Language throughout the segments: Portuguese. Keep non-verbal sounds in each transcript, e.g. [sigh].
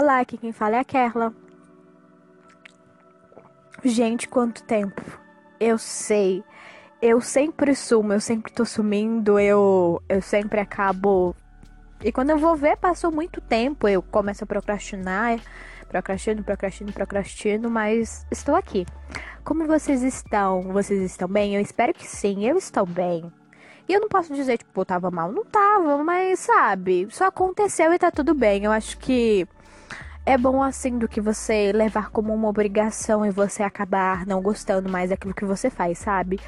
Olá, aqui quem fala é a Kerla. Gente, quanto tempo. Eu sei. Eu sempre sumo, eu sempre tô sumindo, eu, eu sempre acabo. E quando eu vou ver, passou muito tempo, eu começo a procrastinar, procrastino, procrastino, procrastino, mas estou aqui. Como vocês estão? Vocês estão bem? Eu espero que sim, eu estou bem. E eu não posso dizer, tipo, eu tava mal, não tava, mas sabe, só aconteceu e tá tudo bem. Eu acho que é bom assim do que você levar como uma obrigação e você acabar não gostando mais daquilo que você faz, sabe?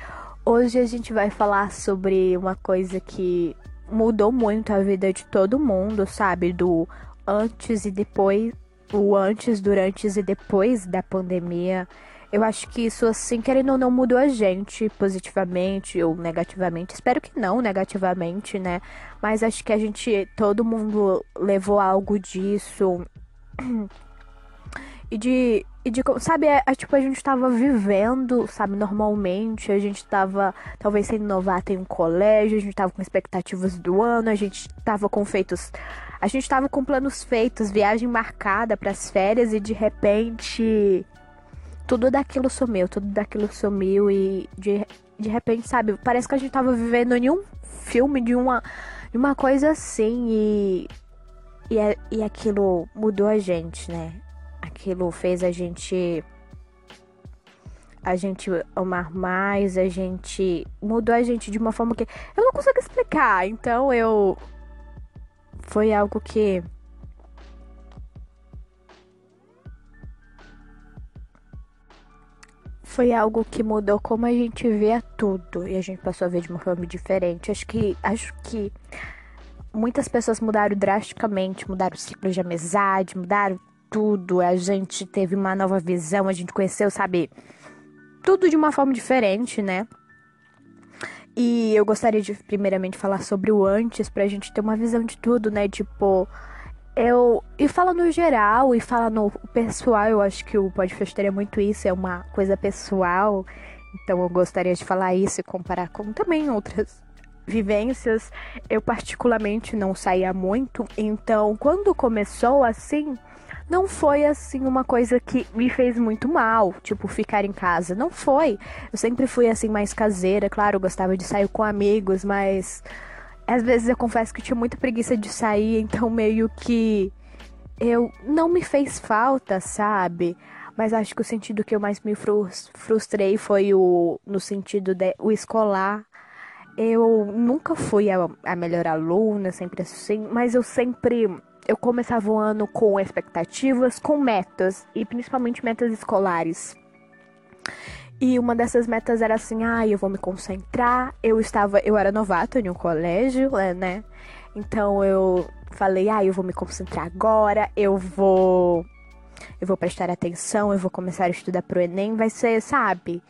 Hoje a gente vai falar sobre uma coisa que mudou muito a vida de todo mundo, sabe? Do antes e depois, o antes, durante e depois da pandemia. Eu acho que isso, assim, querendo ou não, mudou a gente positivamente ou negativamente. Espero que não negativamente, né? Mas acho que a gente, todo mundo levou algo disso e de, e de sabe, é, é, tipo, a gente tava vivendo, sabe, normalmente, a gente tava talvez sendo novato em um colégio, a gente tava com expectativas do ano, a gente tava com feitos, a gente tava com planos feitos, viagem marcada para as férias e de repente tudo daquilo sumiu, tudo daquilo sumiu e de, de repente, sabe, parece que a gente tava vivendo em um filme de uma, de uma coisa assim e e, é, e aquilo mudou a gente, né? Aquilo fez a gente. A gente amar mais, a gente. Mudou a gente de uma forma que eu não consigo explicar. Então eu. Foi algo que. Foi algo que mudou como a gente vê tudo. E a gente passou a ver de uma forma diferente. Acho que. Acho que muitas pessoas mudaram drasticamente, mudaram o ciclo de amizade, mudaram tudo. A gente teve uma nova visão, a gente conheceu, sabe, tudo de uma forma diferente, né? E eu gostaria de primeiramente falar sobre o antes pra gente ter uma visão de tudo, né? Tipo, eu e fala no geral e fala no pessoal, eu acho que o podcast teria muito isso, é uma coisa pessoal. Então eu gostaria de falar isso e comparar com também outras vivências, eu particularmente não saía muito, então quando começou assim, não foi assim uma coisa que me fez muito mal, tipo ficar em casa, não foi. Eu sempre fui assim mais caseira, claro, gostava de sair com amigos, mas às vezes eu confesso que tinha muita preguiça de sair, então meio que eu não me fez falta, sabe? Mas acho que o sentido que eu mais me frustrei foi o no sentido de o escolar eu nunca fui a, a melhor aluna, sempre assim, mas eu sempre eu começava o ano com expectativas, com metas e principalmente metas escolares. E uma dessas metas era assim, ah, eu vou me concentrar. Eu estava, eu era novata em um colégio, é, né? Então eu falei, ah, eu vou me concentrar agora, eu vou eu vou prestar atenção, eu vou começar a estudar pro ENEM, vai ser, sabe?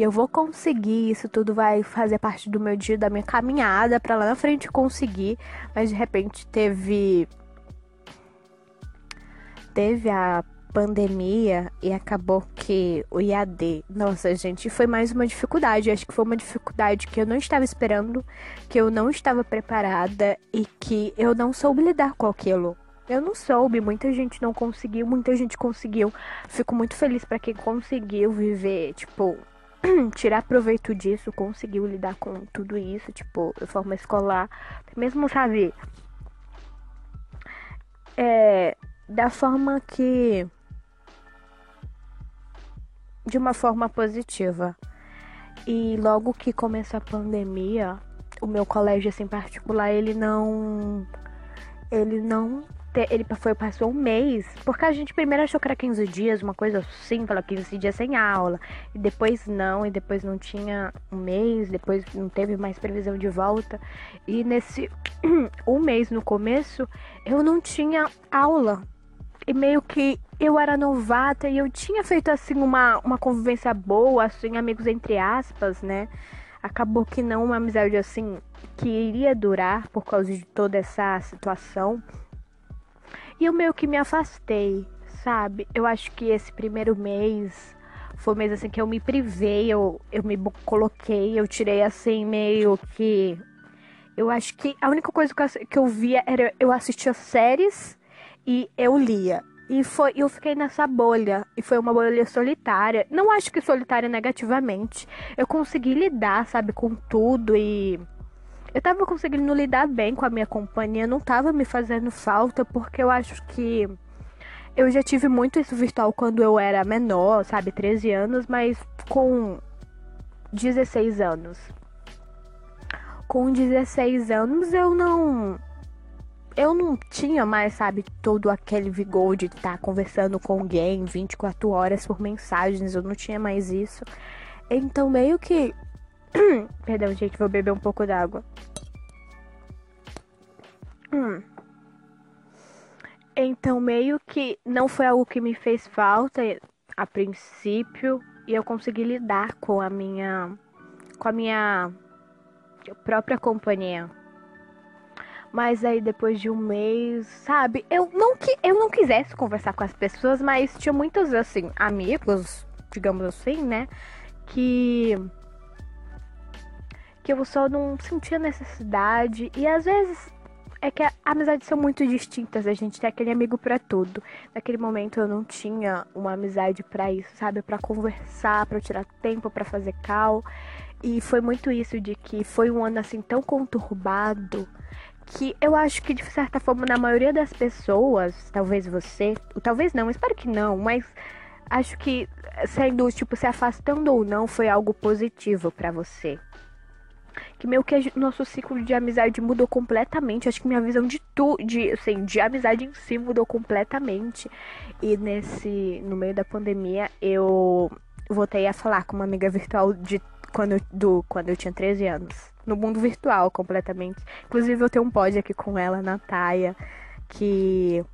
E eu vou conseguir, isso tudo vai fazer parte do meu dia, da minha caminhada para lá na frente conseguir. Mas de repente teve. Teve a pandemia e acabou que o IAD, nossa gente, foi mais uma dificuldade. Acho que foi uma dificuldade que eu não estava esperando, que eu não estava preparada e que eu não soube lidar com aquilo. Eu não soube, muita gente não conseguiu, muita gente conseguiu. Fico muito feliz para quem conseguiu viver, tipo, [clears throat] tirar proveito disso, conseguiu lidar com tudo isso, tipo, de forma escolar, mesmo, sabe, é, da forma que de uma forma positiva. E logo que começou a pandemia, o meu colégio assim particular, ele não ele não ele foi, passou um mês, porque a gente primeiro achou que era 15 dias, uma coisa assim, falou 15 dias sem aula, e depois não, e depois não tinha um mês, depois não teve mais previsão de volta, e nesse [clears throat] um mês no começo, eu não tinha aula, e meio que eu era novata e eu tinha feito assim uma, uma convivência boa, assim, amigos entre aspas, né? Acabou que não uma amizade assim que iria durar por causa de toda essa situação. E eu meio que me afastei, sabe? Eu acho que esse primeiro mês foi um mês assim que eu me privei, eu, eu me coloquei, eu tirei assim meio que. Eu acho que a única coisa que eu, que eu via era eu assistia séries e eu lia. E foi, eu fiquei nessa bolha. E foi uma bolha solitária. Não acho que solitária negativamente. Eu consegui lidar, sabe, com tudo e. Eu tava conseguindo lidar bem com a minha companhia, não tava me fazendo falta, porque eu acho que eu já tive muito isso virtual quando eu era menor, sabe, 13 anos, mas com 16 anos. Com 16 anos eu não eu não tinha mais, sabe, todo aquele vigor de estar tá conversando com alguém 24 horas por mensagens, eu não tinha mais isso. Então, meio que. [coughs] Perdão, gente, vou beber um pouco d'água. Hum. Então, meio que não foi algo que me fez falta a princípio e eu consegui lidar com a minha com a minha própria companhia. Mas aí depois de um mês, sabe? Eu não que eu não quisesse conversar com as pessoas, mas tinha muitos assim amigos, digamos assim, né, que que eu só não sentia necessidade e às vezes é que amizades são muito distintas, a gente tem aquele amigo para tudo. Naquele momento eu não tinha uma amizade para isso, sabe? Para conversar, para tirar tempo para fazer cal. E foi muito isso de que foi um ano assim tão conturbado que eu acho que de certa forma na maioria das pessoas, talvez você, talvez não, espero que não, mas acho que sendo tipo se afastando ou não foi algo positivo para você. Que meio que nosso ciclo de amizade mudou completamente. Acho que minha visão de tu, de assim, de amizade em si mudou completamente. E nesse no meio da pandemia eu voltei a falar com uma amiga virtual de quando eu, do quando eu tinha 13 anos no mundo virtual completamente. Inclusive, eu tenho um pod aqui com ela, Nataia, que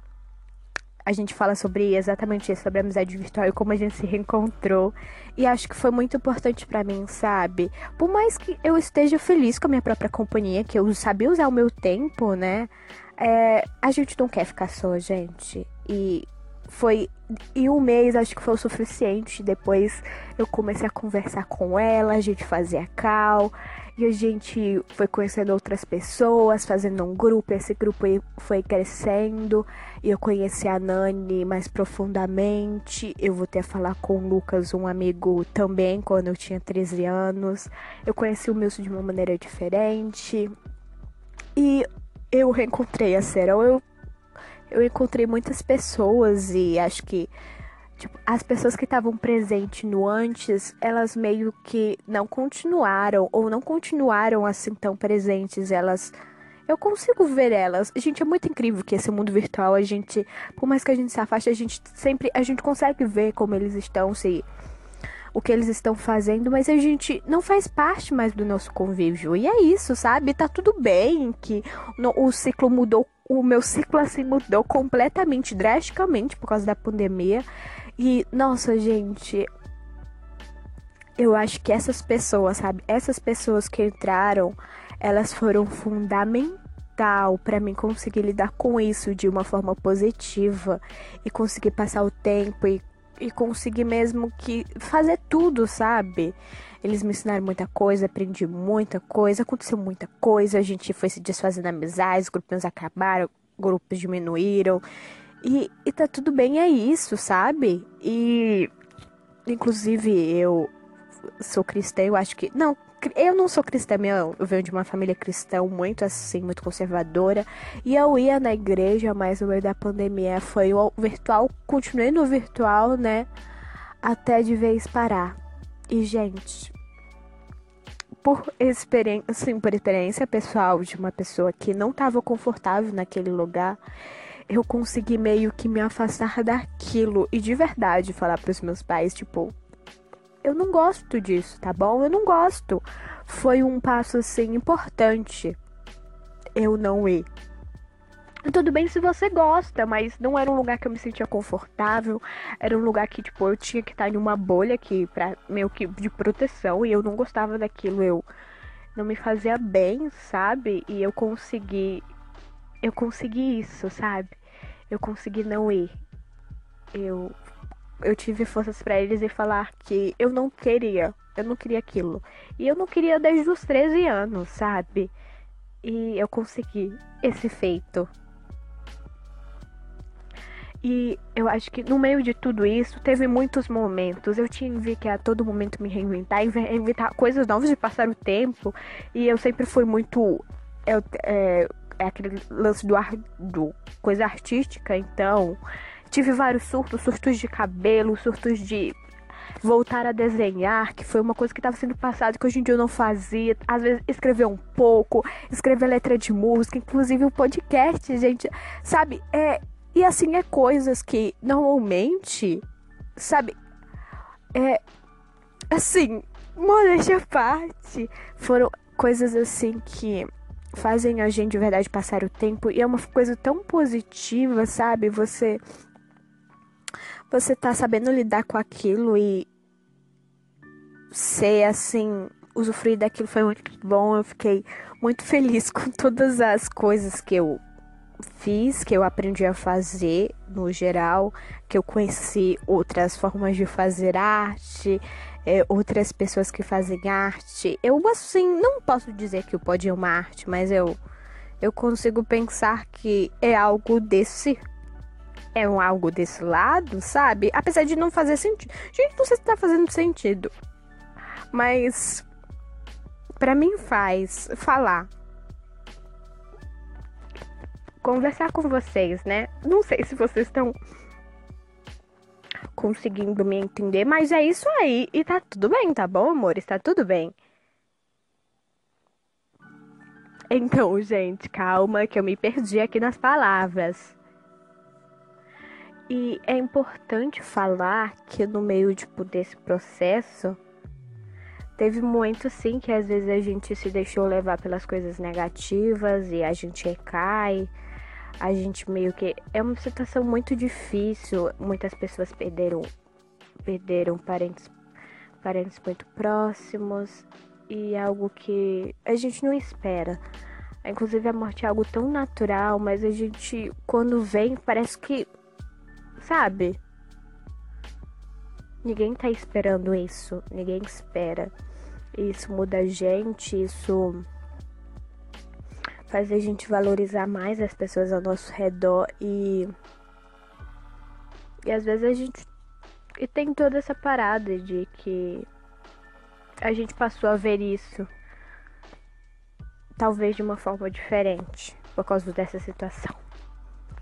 a gente fala sobre exatamente isso, sobre a amizade virtual e como a gente se reencontrou. E acho que foi muito importante para mim, sabe? Por mais que eu esteja feliz com a minha própria companhia, que eu sabia usar o meu tempo, né? É, a gente não quer ficar só, gente. E foi e um mês acho que foi o suficiente. Depois eu comecei a conversar com ela, a gente fazia cal. E a gente foi conhecendo outras pessoas, fazendo um grupo. Esse grupo foi crescendo. E eu conheci a Nani mais profundamente. Eu voltei a falar com o Lucas, um amigo também, quando eu tinha 13 anos. Eu conheci o Milson de uma maneira diferente. E eu reencontrei a Serão. Eu eu encontrei muitas pessoas e acho que tipo, as pessoas que estavam presentes no antes, elas meio que não continuaram ou não continuaram assim tão presentes, elas eu consigo ver elas. Gente, é muito incrível que esse mundo virtual, a gente, por mais que a gente se afaste, a gente sempre a gente consegue ver como eles estão se o que eles estão fazendo, mas a gente não faz parte mais do nosso convívio. E é isso, sabe? Tá tudo bem que o ciclo mudou o meu ciclo assim mudou completamente, drasticamente por causa da pandemia. E, nossa, gente, eu acho que essas pessoas, sabe? Essas pessoas que entraram, elas foram fundamental para mim conseguir lidar com isso de uma forma positiva e conseguir passar o tempo e, e conseguir mesmo que fazer tudo, sabe? Eles me ensinaram muita coisa, aprendi muita coisa, aconteceu muita coisa, a gente foi se desfazendo amizades, grupinhos acabaram, grupos diminuíram. E, e tá tudo bem, é isso, sabe? E inclusive eu sou cristã, eu acho que. Não, eu não sou cristã, eu venho de uma família cristã muito assim, muito conservadora. E eu ia na igreja, mas no meio da pandemia foi o virtual, continuei no virtual, né? Até de vez parar. E, gente, por experiência, assim, por experiência pessoal de uma pessoa que não estava confortável naquele lugar, eu consegui meio que me afastar daquilo e de verdade falar para os meus pais, tipo, eu não gosto disso, tá bom? Eu não gosto. Foi um passo assim importante eu não ir tudo bem se você gosta, mas não era um lugar que eu me sentia confortável. Era um lugar que, tipo, eu tinha que estar em uma bolha aqui pra meio que de proteção e eu não gostava daquilo. Eu não me fazia bem, sabe? E eu consegui. Eu consegui isso, sabe? Eu consegui não ir. Eu. Eu tive forças para eles e falar que eu não queria. Eu não queria aquilo. E eu não queria desde os 13 anos, sabe? E eu consegui esse feito. E eu acho que no meio de tudo isso, teve muitos momentos. Eu tive que a todo momento me reinventar, inventar coisas novas de passar o tempo. E eu sempre fui muito. Eu, é, é aquele lance do, ar, do coisa artística, então. Tive vários surtos, surtos de cabelo, surtos de voltar a desenhar, que foi uma coisa que estava sendo passada que hoje em dia eu não fazia. Às vezes escrever um pouco, escrever letra de música, inclusive o um podcast, gente. Sabe, é, e assim, é coisas que normalmente, sabe, é. Assim, modéstia à parte, foram coisas assim que fazem a gente de verdade passar o tempo e é uma coisa tão positiva, sabe? Você você tá sabendo lidar com aquilo e ser assim, usufruir daquilo foi muito bom. Eu fiquei muito feliz [laughs] com todas as coisas que eu fiz, que eu aprendi a fazer no geral, que eu conheci outras formas de fazer arte, é, outras pessoas que fazem arte. Eu, assim, não posso dizer que o pode é uma arte, mas eu, eu consigo pensar que é algo desse. É um algo desse lado, sabe? Apesar de não fazer sentido. Gente, não sei se tá fazendo sentido. Mas. para mim faz falar conversar com vocês, né? Não sei se vocês estão conseguindo me entender, mas é isso aí. E tá tudo bem, tá bom, amor? Está tudo bem. Então, gente, calma que eu me perdi aqui nas palavras. E é importante falar que no meio tipo, desse processo teve momentos sim que às vezes a gente se deixou levar pelas coisas negativas e a gente recai a gente meio que é uma situação muito difícil. Muitas pessoas perderam perderam parentes parentes muito próximos e é algo que a gente não espera. Inclusive a morte é algo tão natural, mas a gente quando vem parece que sabe? Ninguém tá esperando isso, ninguém espera. Isso muda a gente, isso faz a gente valorizar mais as pessoas ao nosso redor e e às vezes a gente e tem toda essa parada de que a gente passou a ver isso talvez de uma forma diferente por causa dessa situação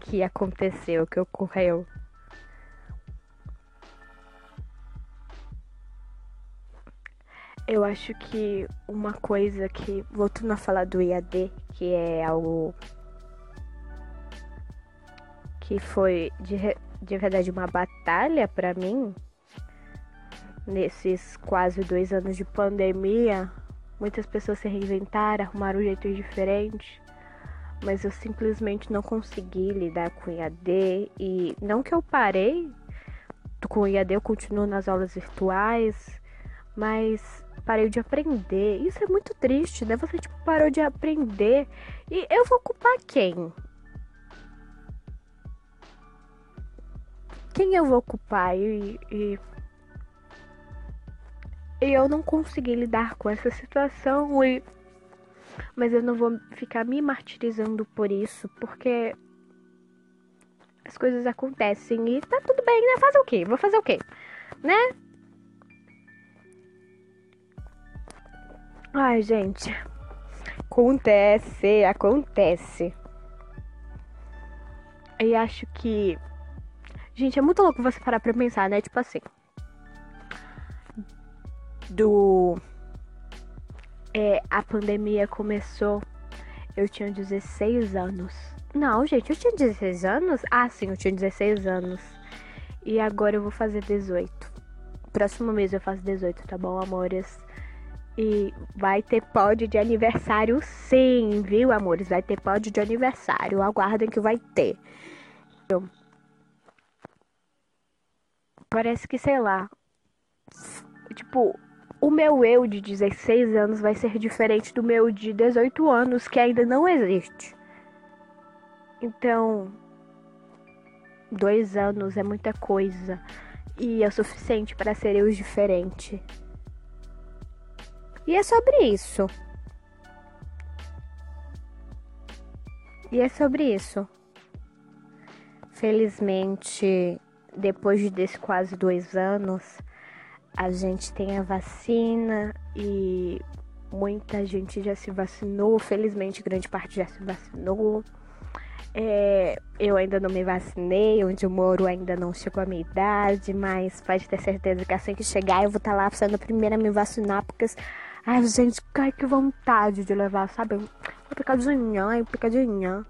que aconteceu, que ocorreu. Eu acho que uma coisa que, voltando a falar do IAD, que é algo que foi de, de verdade uma batalha para mim, nesses quase dois anos de pandemia, muitas pessoas se reinventaram, arrumaram um jeito diferente, mas eu simplesmente não consegui lidar com IAD e não que eu parei com IAD, eu continuo nas aulas virtuais, mas parei de aprender. Isso é muito triste, né? Você tipo parou de aprender e eu vou culpar quem? Quem eu vou culpar? E, e, e eu não consegui lidar com essa situação e mas eu não vou ficar me martirizando por isso, porque as coisas acontecem e tá tudo bem, né? Fazer o quê? Vou fazer o quê? Né? Ai, gente. Acontece, acontece. E acho que. Gente, é muito louco você parar pra pensar, né? Tipo assim. Do. É, a pandemia começou. Eu tinha 16 anos. Não, gente, eu tinha 16 anos? Ah, sim, eu tinha 16 anos. E agora eu vou fazer 18. Próximo mês eu faço 18, tá bom, amores? E vai ter pódio de aniversário sim, viu, amores? Vai ter pódio de aniversário. Aguardem que vai ter. Parece que, sei lá. Tipo, o meu eu de 16 anos vai ser diferente do meu de 18 anos, que ainda não existe. Então, dois anos é muita coisa. E é o suficiente para ser eu diferente. E é sobre isso. E é sobre isso. felizmente, depois desses quase dois anos, a gente tem a vacina e muita gente já se vacinou. Felizmente, grande parte já se vacinou. É, eu ainda não me vacinei, onde eu moro ainda não chegou a minha idade, mas pode ter certeza que assim que chegar eu vou estar tá lá sendo a primeira a me vacinar, porque. Ai, gente, ai, que vontade de levar, sabe? Um picadinho, um picadinho.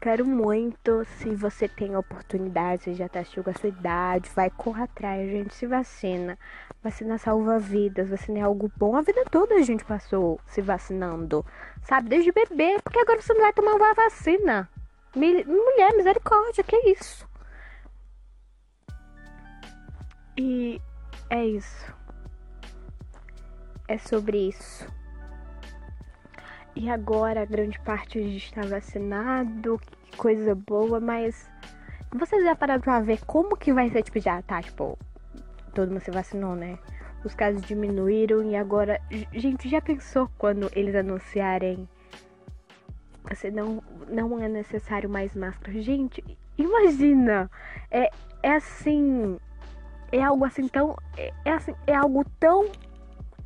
Quero muito. Se você tem a oportunidade, já tá chegando a sua idade, vai, corra atrás, gente. Se vacina. Vacina salva vidas. Vacina é algo bom. A vida toda a gente passou se vacinando. Sabe? Desde bebê. Porque agora você não vai tomar uma vacina. Mulher, misericórdia, que isso? E é isso. É sobre isso. E agora grande parte está vacinado, que coisa boa, mas vocês já pararam pra ver como que vai ser, tipo, já tá, tipo, todo mundo se vacinou, né? Os casos diminuíram e agora, gente, já pensou quando eles anunciarem você não, não é necessário mais máscara. Gente, imagina! É, é assim. É algo assim tão. É, é, assim, é algo tão.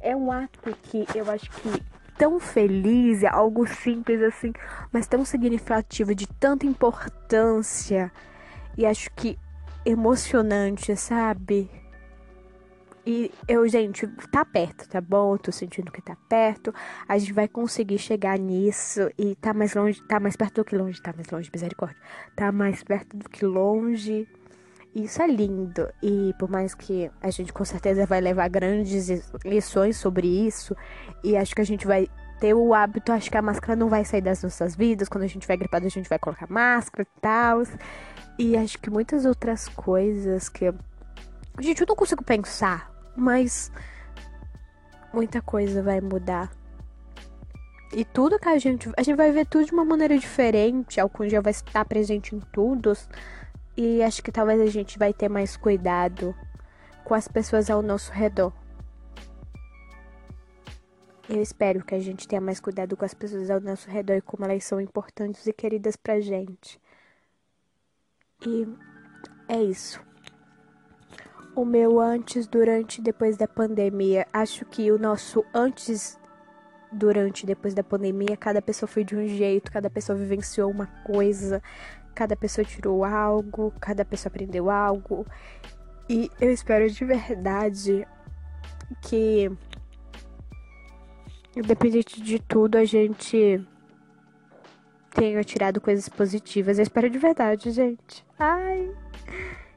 É um ato que eu acho que tão feliz, é algo simples assim, mas tão significativo, de tanta importância. E acho que emocionante, sabe? E eu, gente, tá perto, tá bom? Eu tô sentindo que tá perto. A gente vai conseguir chegar nisso. E tá mais longe, tá mais perto do que longe, tá mais longe, misericórdia. Tá mais perto do que longe. Isso é lindo. E por mais que a gente com certeza vai levar grandes lições sobre isso. E acho que a gente vai ter o hábito, acho que a máscara não vai sair das nossas vidas. Quando a gente vai gripado, a gente vai colocar máscara e tal. E acho que muitas outras coisas que. Gente, eu não consigo pensar mas muita coisa vai mudar. E tudo que a gente. A gente vai ver tudo de uma maneira diferente. Algum dia vai estar presente em tudo. E acho que talvez a gente vai ter mais cuidado com as pessoas ao nosso redor. Eu espero que a gente tenha mais cuidado com as pessoas ao nosso redor e como elas são importantes e queridas pra gente. E é isso o meu antes, durante e depois da pandemia. Acho que o nosso antes, durante e depois da pandemia, cada pessoa foi de um jeito, cada pessoa vivenciou uma coisa, cada pessoa tirou algo, cada pessoa aprendeu algo. E eu espero de verdade que, independente de tudo, a gente tenha tirado coisas positivas. Eu espero de verdade, gente. Ai.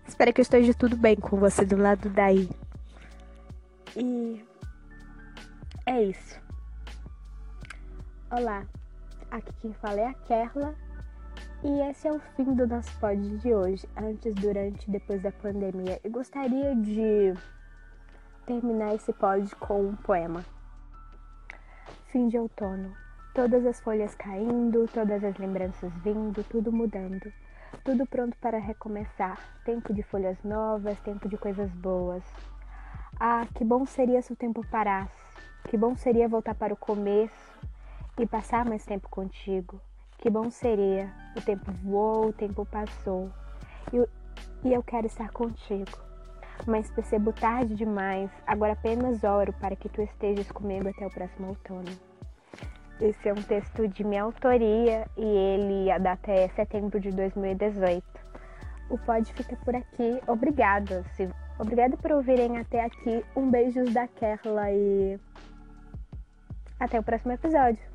Espero que esteja tudo bem com você do lado daí. E é isso. Olá, aqui quem fala é a Kerla e esse é o fim do nosso pod de hoje, antes, durante e depois da pandemia. Eu gostaria de terminar esse pod com um poema. Fim de outono. Todas as folhas caindo, todas as lembranças vindo, tudo mudando tudo pronto para recomeçar. Tempo de folhas novas, tempo de coisas boas. Ah, que bom seria se o tempo parasse. Que bom seria voltar para o começo e passar mais tempo contigo. Que bom seria. O tempo voou, o tempo passou. E, e eu quero estar contigo. Mas percebo tarde demais. Agora apenas oro para que tu estejas comigo até o próximo outono. Esse é um texto de minha autoria e ele, a data é setembro de 2018. O pod fica por aqui. Obrigada. Se... Obrigada por ouvirem até aqui. Um beijo da Kerla e até o próximo episódio.